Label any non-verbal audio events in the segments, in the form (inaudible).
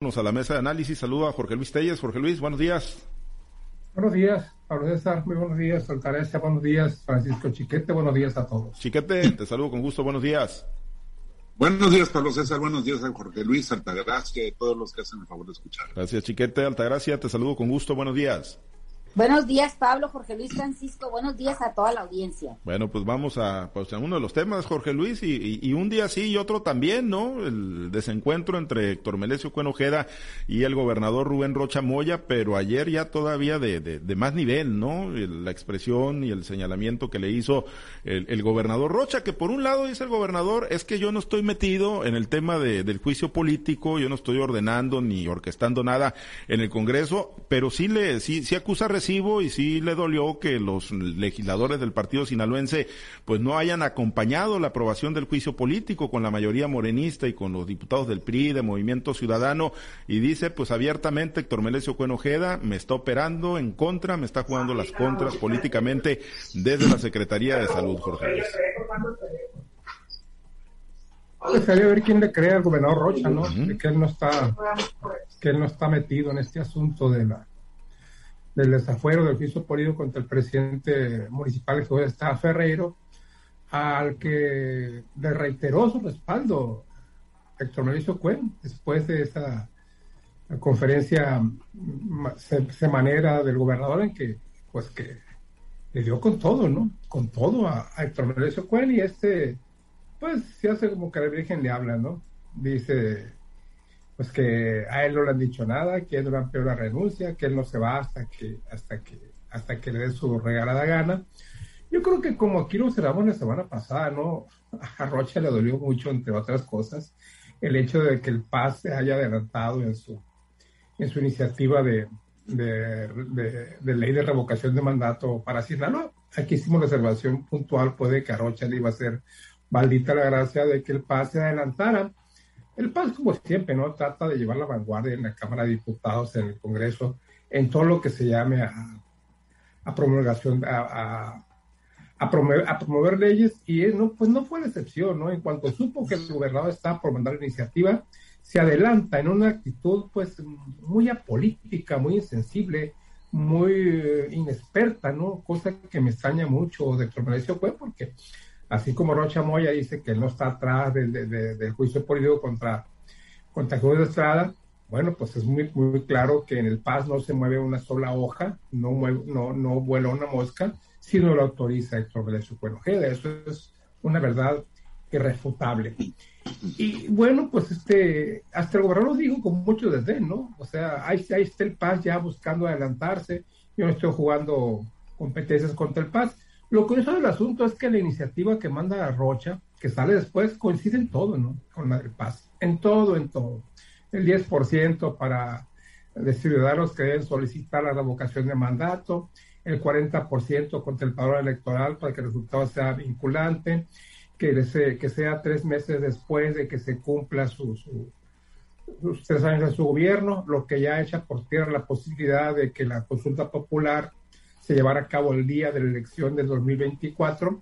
a la mesa de análisis. Saludo a Jorge Luis Telles. Jorge Luis, buenos días. Buenos días, Pablo César. Muy buenos días, Altagracia. Buenos días, Francisco Chiquete. Buenos días a todos. Chiquete, te saludo con gusto. Buenos días. Buenos días, Pablo César. Buenos días a Jorge Luis, Altagracia y todos los que hacen el favor de escuchar. Gracias, Chiquete. Altagracia, te saludo con gusto. Buenos días. Buenos días, Pablo, Jorge Luis Francisco. Buenos días a toda la audiencia. Bueno, pues vamos a, pues, a uno de los temas, Jorge Luis, y, un día sí y otro también, ¿no? El desencuentro entre Héctor Melesio Cuenojeda y el gobernador Rubén Rocha Moya, pero ayer ya todavía de, más nivel, ¿no? La expresión y el señalamiento que le hizo el, el, gobernador Rocha, que por un lado dice el gobernador, es que yo no estoy metido en el tema de, del juicio político, yo no estoy ordenando ni orquestando nada en el Congreso, pero sí le, sí, sí acusa y sí le dolió que los legisladores del partido sinaloense pues no hayan acompañado la aprobación del juicio político con la mayoría morenista y con los diputados del PRI, de Movimiento Ciudadano, y dice pues abiertamente Héctor Melesio Cuenojeda me está operando en contra, me está jugando las contras políticamente desde la Secretaría de Salud, Jorge Luis. Dejaría ver quién le cree al gobernador Rocha, ¿no? que él no está, que él no está metido en este asunto de la del desafuero del juicio político contra el presidente municipal que está Ferreiro, al que le reiteró su respaldo Héctor Mauricio Cuen después de esa conferencia semanera del gobernador en que pues que le dio con todo, ¿no? Con todo a, Héctor Mauricio Cuen y este pues se hace como que la Virgen le habla, ¿no? Dice pues que a él no le han dicho nada, que él no han pedido la renuncia, que él no se va hasta que, hasta que, hasta que le dé su regalada gana. Yo creo que como aquí lo observamos la semana pasada, ¿no? (laughs) A Rocha le dolió mucho, entre otras cosas, el hecho de que el PAS se haya adelantado en su, en su iniciativa de, de, de, ley de revocación de mandato para Sinaloa. Aquí hicimos la observación puntual, puede que a Rocha le iba a ser maldita la gracia de que el PAS se adelantara el PAS, como siempre, ¿no? Trata de llevar la vanguardia en la Cámara de Diputados, en el Congreso, en todo lo que se llame a, promulgación, a, promover, leyes, y no, pues no fue la excepción, ¿no? En cuanto supo que el gobernador estaba por mandar la iniciativa, se adelanta en una actitud, pues, muy apolítica, muy insensible, muy eh, inexperta, ¿no? Cosa que me extraña mucho de Mauricio fue porque así como Rocha Moya dice que él no está atrás del, juicio político contra, contra de Estrada, bueno, pues es muy, muy claro que en el Paz no se mueve una sola hoja, no, no, no vuela una mosca, sino lo autoriza Héctor Vélez Cuenojeda. Eso es una verdad irrefutable. Y bueno, pues este, hasta el gobernador lo dijo con mucho desdén, ¿no? O sea, ahí, ahí está el Paz ya buscando adelantarse, yo no estoy jugando competencias contra el Paz, lo curioso del asunto es que la iniciativa que manda Rocha, que sale después, coincide en todo, ¿no? Con la del Paz. En todo, en todo. El 10% para de ciudadanos que deben solicitar la revocación de mandato, el 40% contra el padrón electoral para que el resultado sea vinculante, que, que sea tres meses después de que se cumpla su, su, sus tres años de su gobierno, lo que ya echa por tierra la posibilidad de que la consulta popular se llevará a cabo el día de la elección del 2024.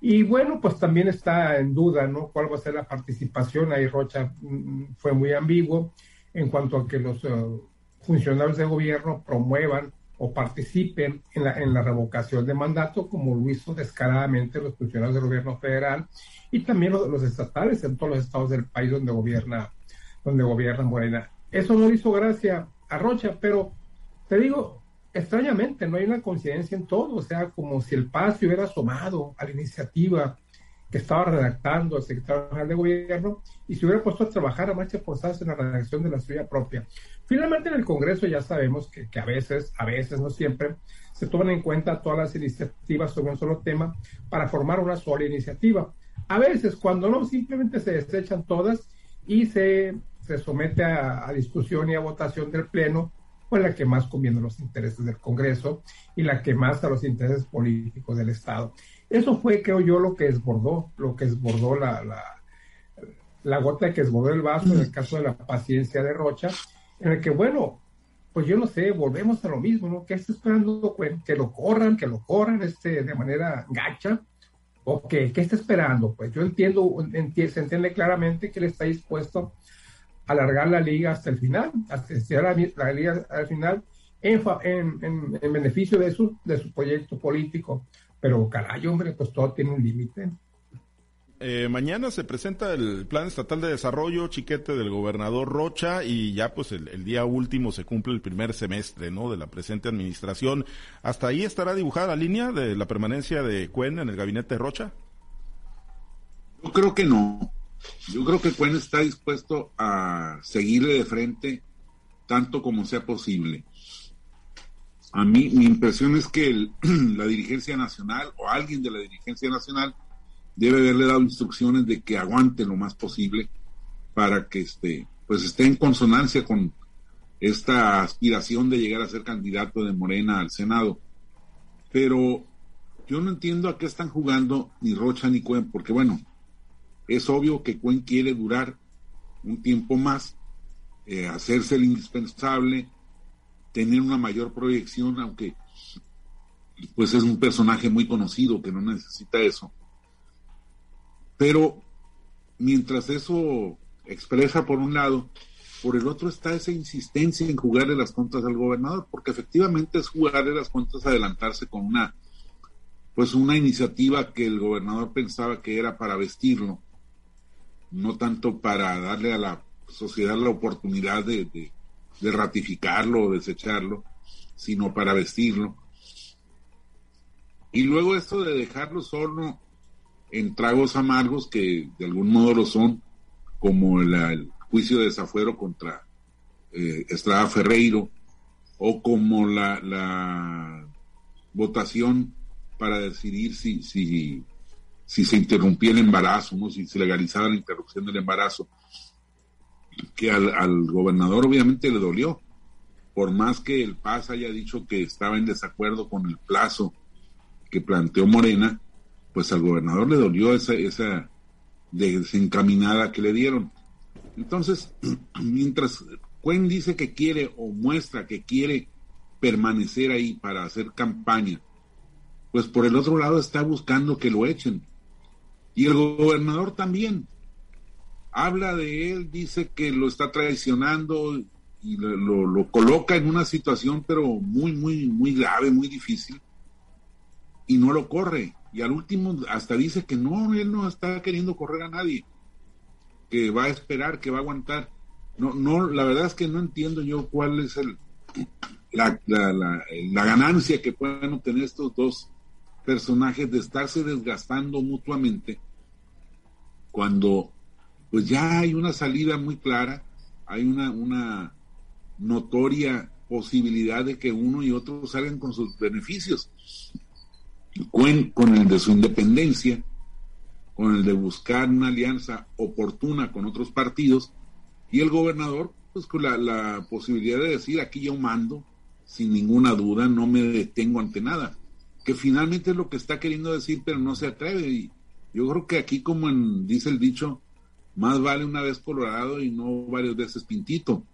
Y bueno, pues también está en duda, ¿no? ¿Cuál va a ser la participación? Ahí Rocha mm, fue muy ambiguo en cuanto a que los eh, funcionarios de gobierno promuevan o participen en la, en la revocación de mandato, como lo hizo descaradamente los funcionarios del gobierno federal y también los, los estatales en todos los estados del país donde gobierna, donde gobierna Morena. Eso no hizo gracia a Rocha, pero te digo, extrañamente no hay una coincidencia en todo, o sea, como si el PAS hubiera asomado a la iniciativa que estaba redactando el secretario general de gobierno y se hubiera puesto a trabajar a marchas forzadas en la redacción de la suya propia. Finalmente en el Congreso ya sabemos que, que, a veces, a veces, no siempre, se toman en cuenta todas las iniciativas sobre un solo tema para formar una sola iniciativa. A veces, cuando no, simplemente se desechan todas y se, se somete a, a discusión y a votación del Pleno fue la que más conviene a los intereses del Congreso y la que más a los intereses políticos del Estado. Eso fue, creo yo, lo que desbordó, lo que desbordó la, la, gota que desbordó el vaso en el caso de la paciencia de Rocha, en el que, bueno, pues yo no sé, volvemos a lo mismo, ¿no? ¿Qué está esperando? Que lo corran, que lo corran este, de manera gacha. ¿O qué? ¿Qué está esperando? Pues yo entiendo, se entiende claramente que él está dispuesto alargar la liga hasta el final, hasta la, la liga al final en, en, en, beneficio de su, de su proyecto político. Pero caray, hombre, pues todo tiene un límite. Eh, mañana se presenta el Plan Estatal de Desarrollo, chiquete del gobernador Rocha, y ya pues el, día último se cumple el primer semestre, ¿no? De la presente administración. ¿Hasta ahí estará dibujada la línea de la permanencia de Cuen en el gabinete de Rocha? Yo creo que no. Yo creo que Cuen está dispuesto a seguirle de frente tanto como sea posible. A mí, mi impresión es que (clears throat) la dirigencia nacional o alguien de la dirigencia nacional debe haberle dado instrucciones de que aguante lo más posible para que este, pues esté en consonancia con esta aspiración de llegar a ser candidato de Morena al Senado. Pero yo no entiendo a qué están jugando ni Rocha ni Cuen, porque bueno, es obvio que Cuen quiere durar un tiempo más, eh, hacerse el indispensable, tener una mayor proyección, aunque pues es un personaje muy conocido que no necesita eso. Pero mientras eso expresa por un lado, por el otro está esa insistencia en jugarle las contras al gobernador, porque efectivamente es jugarle las contras, adelantarse con una, pues una iniciativa que el gobernador pensaba que era para vestirlo, no tanto para darle a la sociedad la oportunidad de, de, ratificarlo o desecharlo, sino para vestirlo. Y luego esto de dejarlo solo en tragos amargos que de algún modo lo son, como el, juicio de desafuero contra eh, Estrada Ferreiro, o como la, la votación para decidir si, si, si se interrumpía el embarazo, ¿no? si se legalizaba la interrupción del embarazo, que al, al gobernador obviamente le dolió, por más que el PAS haya dicho que estaba en desacuerdo con el plazo que planteó Morena, pues al gobernador le dolió esa, esa desencaminada que le dieron. Entonces, (clears throat) mientras Cuen dice que quiere o muestra que quiere permanecer ahí para hacer campaña, pues por el otro lado está buscando que lo echen. Y el gobernador también. Habla de él, dice que lo está traicionando y lo, lo coloca en una situación pero muy, muy, muy grave, muy difícil, y no lo corre. Y al último hasta dice que no, él no está queriendo correr a nadie, que va a esperar, que va a aguantar. No, no, la verdad es que no entiendo yo cuál es el, la, la, la, ganancia que pueden obtener estos dos personajes de estarse desgastando mutuamente cuando pues ya hay una salida muy clara, hay una, una notoria posibilidad de que uno y otro salgan con sus beneficios. Con el de su independencia, con el de buscar una alianza oportuna con otros partidos, y el gobernador, pues con la, posibilidad de decir, aquí yo mando, sin ninguna duda, no me detengo ante nada, que finalmente es lo que está queriendo decir, pero no se atreve. Y yo creo que aquí, como dice el dicho, más vale una vez colorado y no varias veces pintito.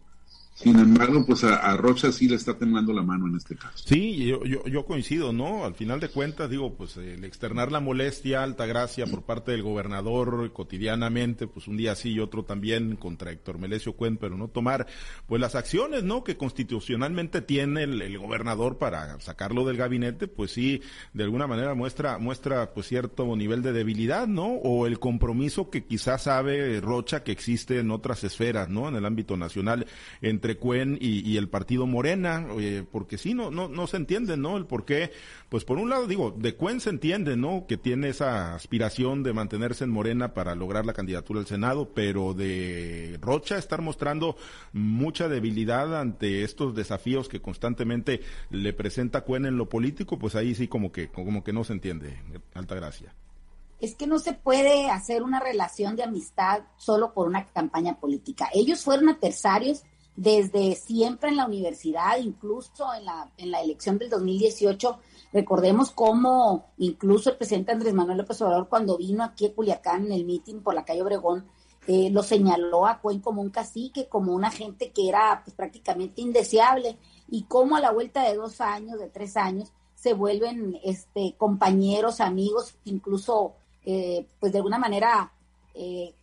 Sin embargo, pues a, Rocha sí le está temblando la mano en este caso. Sí, yo, yo, yo, coincido, ¿no? Al final de cuentas, digo, pues el externar la molestia, alta gracia por parte del gobernador cotidianamente, pues un día sí y otro también contra Héctor Melesio Cuen, pero no tomar, pues las acciones, ¿no? Que constitucionalmente tiene el, gobernador para sacarlo del gabinete, pues sí, de alguna manera muestra, muestra pues cierto nivel de debilidad, ¿no? O el compromiso que quizás sabe Rocha que existe en otras esferas, ¿no? En el ámbito nacional, entre entre Cuen y, el partido Morena, porque sí, no, no, no se entiende, ¿no? El por qué, pues por un lado digo, de Cuen se entiende, ¿no? Que tiene esa aspiración de mantenerse en Morena para lograr la candidatura al Senado, pero de Rocha estar mostrando mucha debilidad ante estos desafíos que constantemente le presenta Cuen en lo político, pues ahí sí como que, como que no se entiende, alta gracia es que no se puede hacer una relación de amistad solo por una campaña política. Ellos fueron adversarios desde siempre en la universidad, incluso en la, en la elección del 2018. Recordemos cómo incluso el presidente Andrés Manuel López Obrador, cuando vino aquí a Culiacán en el mitin por la calle Obregón, eh, lo señaló a Cuen como un cacique, como una gente que era pues, prácticamente indeseable, y cómo a la vuelta de dos años, de tres años, se vuelven este, compañeros, amigos, incluso, eh, pues de alguna manera eh,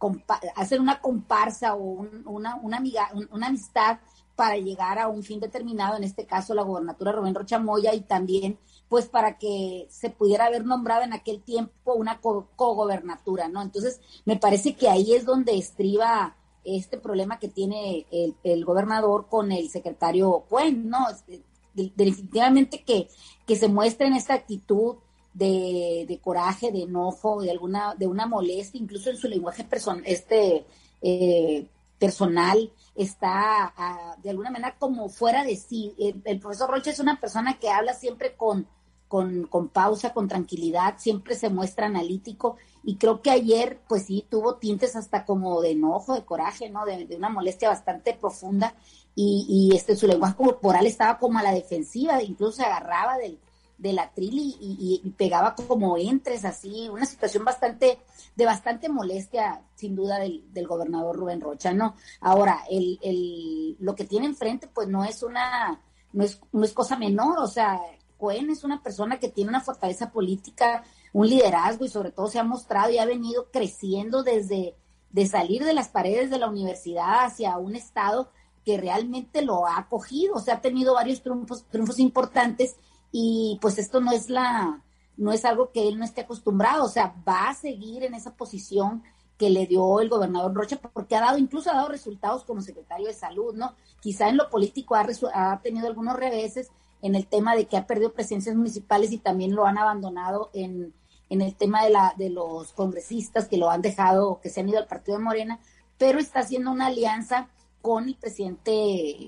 hacer una comparsa o una, amiga, una amistad para llegar a un fin determinado, en este caso la gobernatura Rubén Rocha Moya y también pues para que se pudiera haber nombrado en aquel tiempo una cogobernatura, ¿no? Entonces, me parece que ahí es donde estriba este problema que tiene el, gobernador con el secretario Cuen, ¿no? Este, definitivamente que, que se muestre en esta actitud de, de, coraje, de enojo, de alguna, de una molestia, incluso en su lenguaje person, este, eh, personal, está ah, de alguna manera como fuera de sí. El, profesor Rocha es una persona que habla siempre con, con, con, pausa, con tranquilidad, siempre se muestra analítico y creo que ayer pues sí tuvo tintes hasta como de enojo, de coraje, ¿no? De, de una molestia bastante profunda y, y, este su lenguaje corporal estaba como a la defensiva, incluso se agarraba del, del atril y, y, pegaba como entres así, una situación bastante, de bastante molestia, sin duda, del, del gobernador Rubén Rocha, ¿no? Ahora, el, el, lo que tiene enfrente, pues no es una, no es, no es cosa menor, o sea, Cohen es una persona que tiene una fortaleza política, un liderazgo y sobre todo se ha mostrado y ha venido creciendo desde de salir de las paredes de la universidad hacia un estado que realmente lo ha acogido, o sea, ha tenido varios triunfos, triunfos importantes y pues esto no es la, no es algo que él no esté acostumbrado, o sea, va a seguir en esa posición que le dio el gobernador Rocha, porque ha dado, incluso ha dado resultados como secretario de salud, ¿no? Quizá en lo político ha, ha tenido algunos reveses en el tema de que ha perdido presencias municipales y también lo han abandonado en, en el tema de, la, de los congresistas que lo han dejado, que se han ido al partido de Morena, pero está haciendo una alianza con el presidente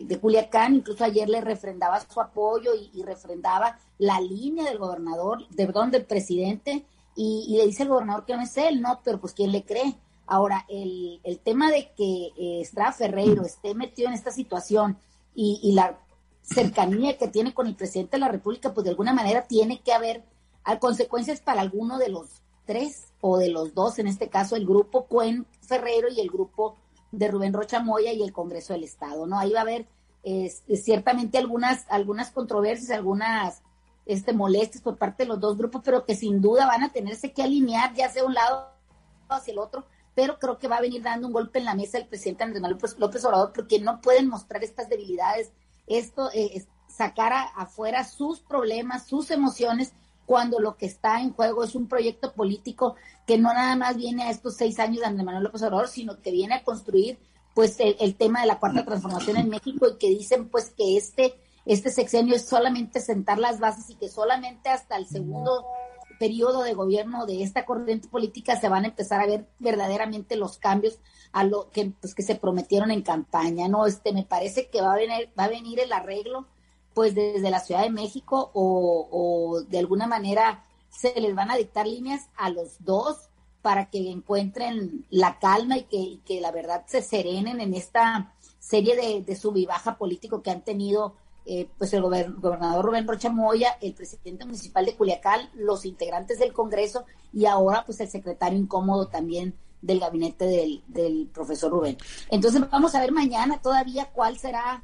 de Culiacán, incluso ayer le refrendaba su apoyo y, refrendaba la línea del gobernador, de perdón, del presidente, y, le dice el gobernador que no es él, no, pero pues quién le cree. Ahora, el, el tema de que eh, Estrada Ferreiro esté metido en esta situación y, y, la cercanía que tiene con el presidente de la República, pues de alguna manera tiene que haber consecuencias para alguno de los tres o de los dos, en este caso el grupo Cuen Ferreiro y el grupo de Rubén Rocha Moya y el Congreso del Estado, ¿no? Ahí va a haber ciertamente algunas, algunas controversias, algunas este, molestias por parte de los dos grupos, pero que sin duda van a tenerse que alinear ya sea un lado hacia el otro, pero creo que va a venir dando un golpe en la mesa el presidente Andrés Manuel López Obrador porque no pueden mostrar estas debilidades, esto, eh, sacar afuera sus problemas, sus emociones, cuando lo que está en juego es un proyecto político que no nada más viene a estos seis años de Andrés Manuel López Obrador, sino que viene a construir pues el, tema de la cuarta transformación en México y que dicen pues que este, este sexenio es solamente sentar las bases y que solamente hasta el segundo periodo de gobierno de esta corriente política se van a empezar a ver verdaderamente los cambios a lo que pues que se prometieron en campaña, ¿no? Este me parece que va a venir va a venir el arreglo pues desde la Ciudad de México o, de alguna manera se les van a dictar líneas a los dos para que encuentren la calma y que, que la verdad se serenen en esta serie de, de político que han tenido eh, pues el gobernador Rubén Rocha Moya, el presidente municipal de Culiacán, los integrantes del Congreso y ahora pues el secretario incómodo también del gabinete del profesor Rubén. Entonces vamos a ver mañana todavía cuál será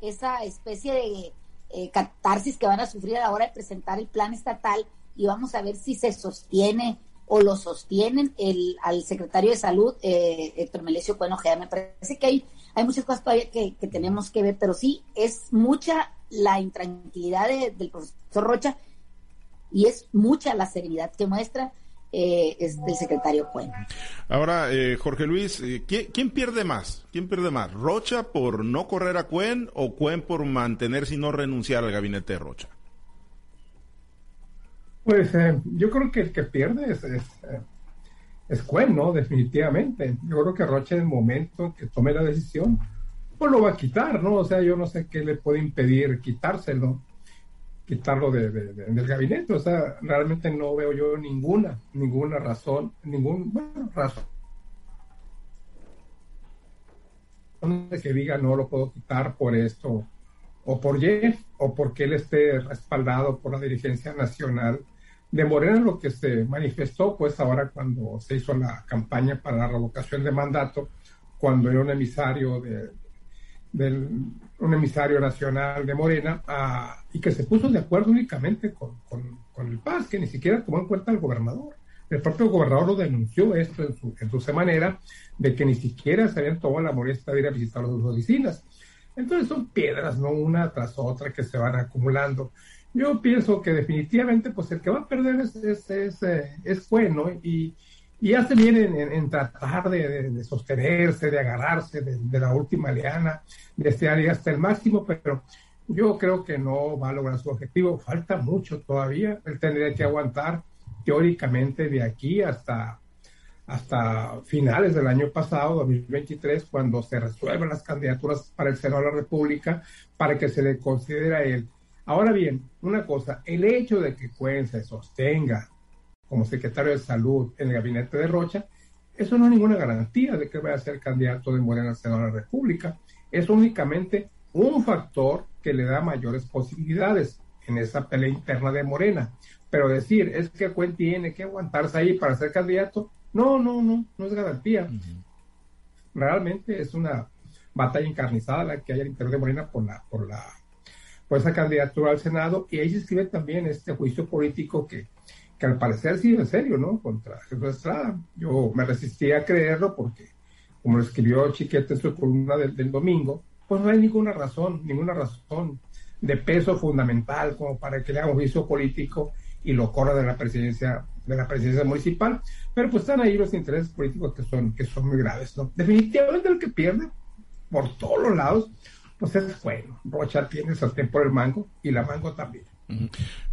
esa especie de eh, catarsis que van a sufrir a la hora de presentar el plan estatal y vamos a ver si se sostiene o lo sostienen el, al secretario de salud, eh, Héctor Melesio Bueno Me parece que hay, hay muchas cosas todavía que, que tenemos que ver, pero sí es mucha la intranquilidad del profesor Rocha y es mucha la serenidad que muestra eh, es del secretario Cuen. Ahora, eh, Jorge Luis, eh, ¿quién, pierde más? ¿Quién pierde más? ¿Rocha por no correr a Cuen o Cuen por mantenerse y no renunciar al gabinete de Rocha? Pues yo creo que el que pierde es, es, Cuen, ¿no? Definitivamente. Yo creo que Rocha en el momento que tome la decisión, pues lo va a quitar, ¿no? O sea, yo no sé qué le puede impedir quitárselo quitarlo de, del gabinete. O sea, realmente no veo yo ninguna, ninguna razón, ningún, bueno, razón que diga no lo puedo quitar por esto o por Y o porque él esté respaldado por la dirigencia nacional de Morena, lo que se manifestó pues ahora cuando se hizo la campaña para la revocación de mandato, cuando era un emisario de, del un emisario nacional de Morena y que se puso de acuerdo únicamente con, con, el PAS, que ni siquiera tomó en cuenta al gobernador. El propio gobernador lo denunció esto en su, en su manera, de que ni siquiera se habían tomado la molestia de ir a visitar sus oficinas. Entonces son piedras, ¿no? Una tras otra que se van acumulando. Yo pienso que definitivamente, pues el que va a perder es, es, es, eh, es bueno y, y hace bien en, tratar de, sostenerse, de agarrarse de, la última liana, de estar hasta el máximo, pero yo creo que no va a lograr su objetivo. Falta mucho todavía. Él tendría que aguantar teóricamente de aquí hasta, hasta finales del año pasado, 2023, cuando se resuelvan las candidaturas para el Senado de la República, para que se le considere a él. Ahora bien, una cosa, el hecho de que Cuen se sostenga como secretario de salud en el gabinete de Rocha, eso no es ninguna garantía de que vaya a ser candidato de Morena al Senado de la República. Es únicamente un factor que le da mayores posibilidades en esa pelea interna de Morena. Pero decir, es que Cuen tiene que aguantarse ahí para ser candidato, no, no, no, no es garantía. Realmente es una batalla encarnizada la que hay al interior de Morena por la, por la, por esa candidatura al Senado, y ahí se escribe también este juicio político que, que al parecer sido en serio, ¿no? Contra Jesús Estrada. Yo me resistía a creerlo porque, como lo escribió Chiquete en su columna del, del domingo, pues no hay ninguna razón, ninguna razón de peso fundamental como para que le haga un juicio político y lo corra de la presidencia de la presidencia municipal, pero pues están ahí los intereses políticos que son que son muy graves, ¿no? Definitivamente el que pierde por todos los lados, pues es bueno. Rocha tiene el sartén por el mango y la mango también.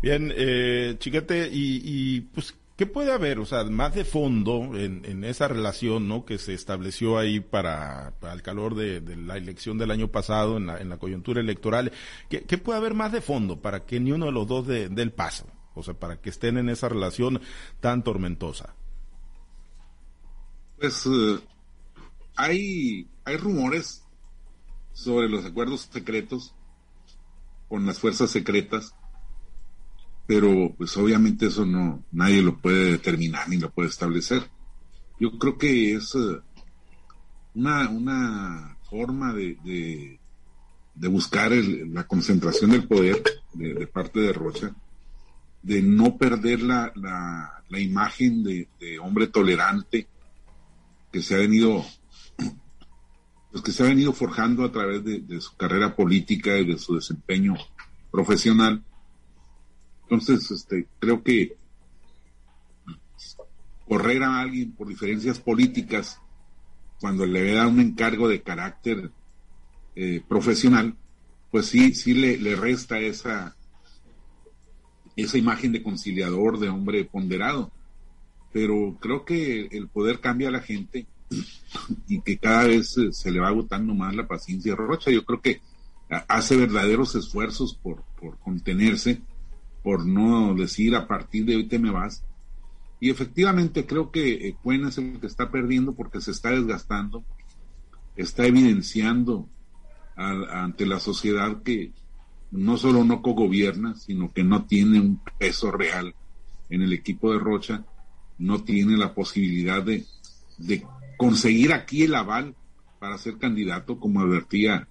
Bien, eh, Chiquete, y, y pues ¿Qué puede haber, o sea, más de fondo en, en esa relación, ¿no? Que se estableció ahí para, para el calor de, de, la elección del año pasado, en la, en la coyuntura electoral. ¿Qué, ¿Qué, puede haber más de fondo para que ni uno de los dos dé el paso? O sea, para que estén en esa relación tan tormentosa. Pues uh, hay, hay rumores sobre los acuerdos secretos con las fuerzas secretas pero pues obviamente eso no, nadie lo puede determinar ni lo puede establecer. Yo creo que es eh, una, una forma de, de, buscar la concentración del poder de, parte de Rocha, de no perder la, la, imagen de, hombre tolerante que se ha venido (clears throat) pues que se ha venido forjando a través de, su carrera política y de su desempeño profesional entonces, este, creo que correr a alguien por diferencias políticas cuando le da un encargo de carácter eh, profesional, pues sí, sí le, resta esa, esa imagen de conciliador, de hombre ponderado. Pero creo que el poder cambia a la gente y que cada vez se, le va agotando más la paciencia Rocha. Yo creo que hace verdaderos esfuerzos por, por contenerse por no decir a partir de hoy te me vas. Y efectivamente creo que Cuen es el que está perdiendo porque se está desgastando, está evidenciando ante la sociedad que no solo no cogobierna, sino que no tiene un peso real en el equipo de Rocha, no tiene la posibilidad de, de conseguir aquí el aval para ser candidato, como advertía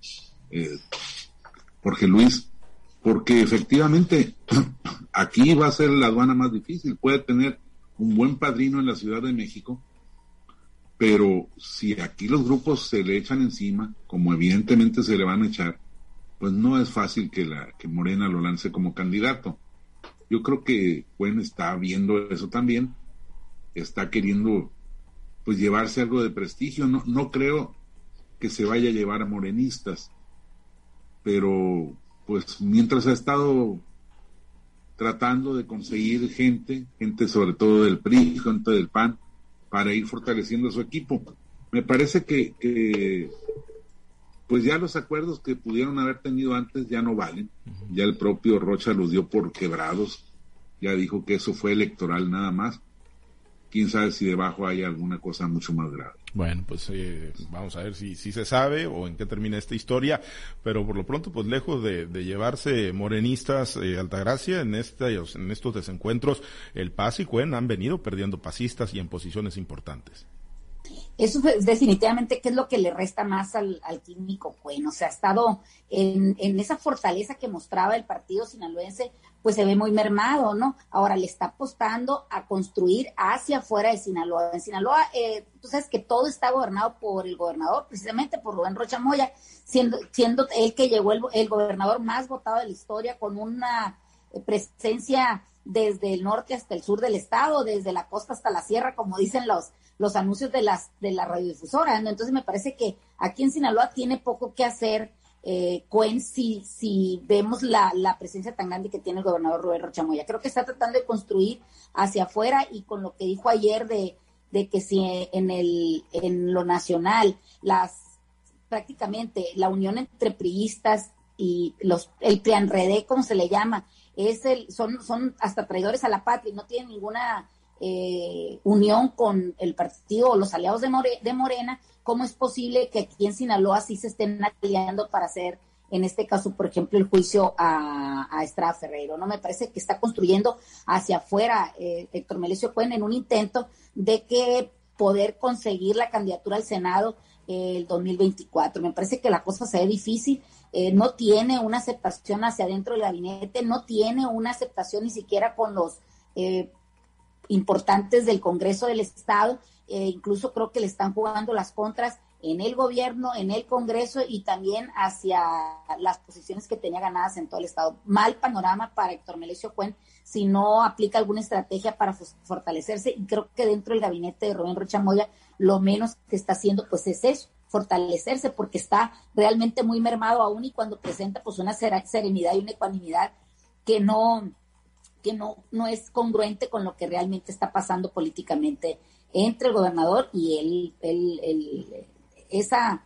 eh, Jorge Luis, porque efectivamente (clears throat) aquí va a ser la aduana más difícil. Puede tener un buen padrino en la Ciudad de México, pero si aquí los grupos se le echan encima, como evidentemente se le van a echar, pues no es fácil que la que Morena lo lance como candidato. Yo creo que Cuen está viendo eso también, está queriendo pues llevarse algo de prestigio. No, no creo que se vaya a llevar a morenistas, pero pues mientras ha estado tratando de conseguir gente, gente sobre todo del PRI, gente del PAN, para ir fortaleciendo su equipo. Me parece que, pues ya los acuerdos que pudieron haber tenido antes ya no valen. Ya el propio Rocha los dio por quebrados. Ya dijo que eso fue electoral nada más quién sabe si debajo hay alguna cosa mucho más grave. Bueno, pues eh, vamos a ver si, se sabe o en qué termina esta historia, pero por lo pronto, pues lejos de, llevarse morenistas eh, Altagracia en, estos, en estos desencuentros, el Paz y Cuen han venido perdiendo pasistas y en posiciones importantes. Eso es definitivamente qué es lo que le resta más al, al químico bueno. O sea, ha estado en, en, esa fortaleza que mostraba el partido sinaloense, pues se ve muy mermado, ¿no? Ahora le está apostando a construir hacia afuera de Sinaloa. En Sinaloa, eh, tú sabes que todo está gobernado por el gobernador, precisamente por Rubén Rocha Moya, siendo, siendo él que llegó el, el gobernador más votado de la historia con una presencia desde el norte hasta el sur del estado, desde la costa hasta la sierra, como dicen los, los anuncios de las de la radiodifusora. Entonces me parece que aquí en Sinaloa tiene poco que hacer eh, Cuen si, si vemos la, la, presencia tan grande que tiene el gobernador Rubén Rochamoya. Creo que está tratando de construir hacia afuera y con lo que dijo ayer de, de que si en, el, en lo nacional las prácticamente la unión entre priistas y los el PRIANREDE, como se le llama, es el, son, son hasta traidores a la patria y no tienen ninguna eh, unión con el partido o los aliados de, de Morena, ¿cómo es posible que aquí en Sinaloa sí se estén aliando para hacer, en este caso, por ejemplo, el juicio a, a Estrada Ferreiro? No me parece que está construyendo hacia afuera eh, Héctor Melesio Cuen en un intento de que poder conseguir la candidatura al Senado eh, el 2024. Me parece que la cosa se ve difícil eh, no tiene una aceptación hacia adentro del gabinete, no tiene una aceptación ni siquiera con los eh, importantes del Congreso del Estado, eh, incluso creo que le están jugando las contras en el gobierno, en el Congreso y también hacia las posiciones que tenía ganadas en todo el Estado. Mal panorama para Héctor Melesio Cuen si no aplica alguna estrategia para fortalecerse y creo que dentro del gabinete de Rubén Rocha Moya lo menos que está haciendo pues es eso, fortalecerse porque está realmente muy mermado aún y cuando presenta pues una serenidad y una ecuanimidad que no que no, no es congruente con lo que realmente está pasando políticamente entre el gobernador y el, el, el esa,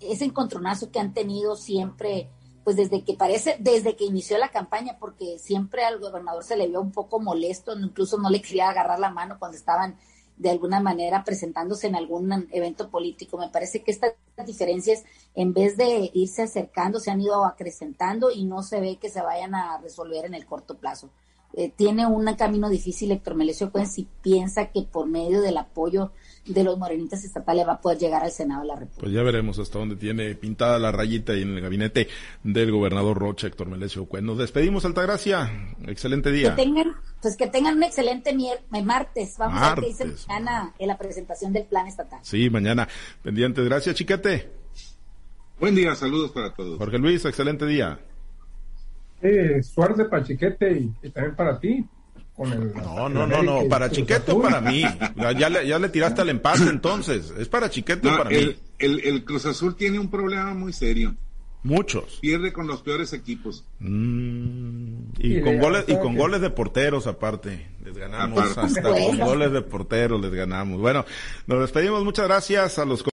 ese encontronazo que han tenido siempre, pues desde que parece, desde que inició la campaña, porque siempre al gobernador se le vio un poco molesto, incluso no le quería agarrar la mano cuando estaban de alguna manera presentándose en algún evento político. Me parece que estas diferencias, en vez de irse acercando, se han ido acrecentando y no se ve que se vayan a resolver en el corto plazo. Eh, tiene un camino difícil Héctor Melesio Cuen si piensa que por medio del apoyo de los morenitas estatales va a poder llegar al Senado de la República. Pues ya veremos hasta dónde tiene pintada la rayita y en el gabinete del gobernador Rocha, Héctor Melesio Cuen. Nos despedimos, Altagracia. Excelente día. Que tengan, pues que tengan un excelente martes. Vamos a ver qué dice mañana en la presentación del plan estatal. Sí, mañana. Pendientes. Gracias, Chiquete. Buen día, saludos para todos. Jorge Luis, excelente día eh, suerte para Chiquete y, también para ti. Con el, no, no, no, no, para Chiquete o para mí. Ya le, ya le tiraste al empate entonces. ¿Es para Chiquete o para el, mí? El, el Cruz Azul tiene un problema muy serio. Muchos. Pierde con los peores equipos. Mm, y, con goles y con goles de porteros aparte. Les ganamos hasta con goles de porteros les ganamos. Bueno, nos despedimos. Muchas gracias a los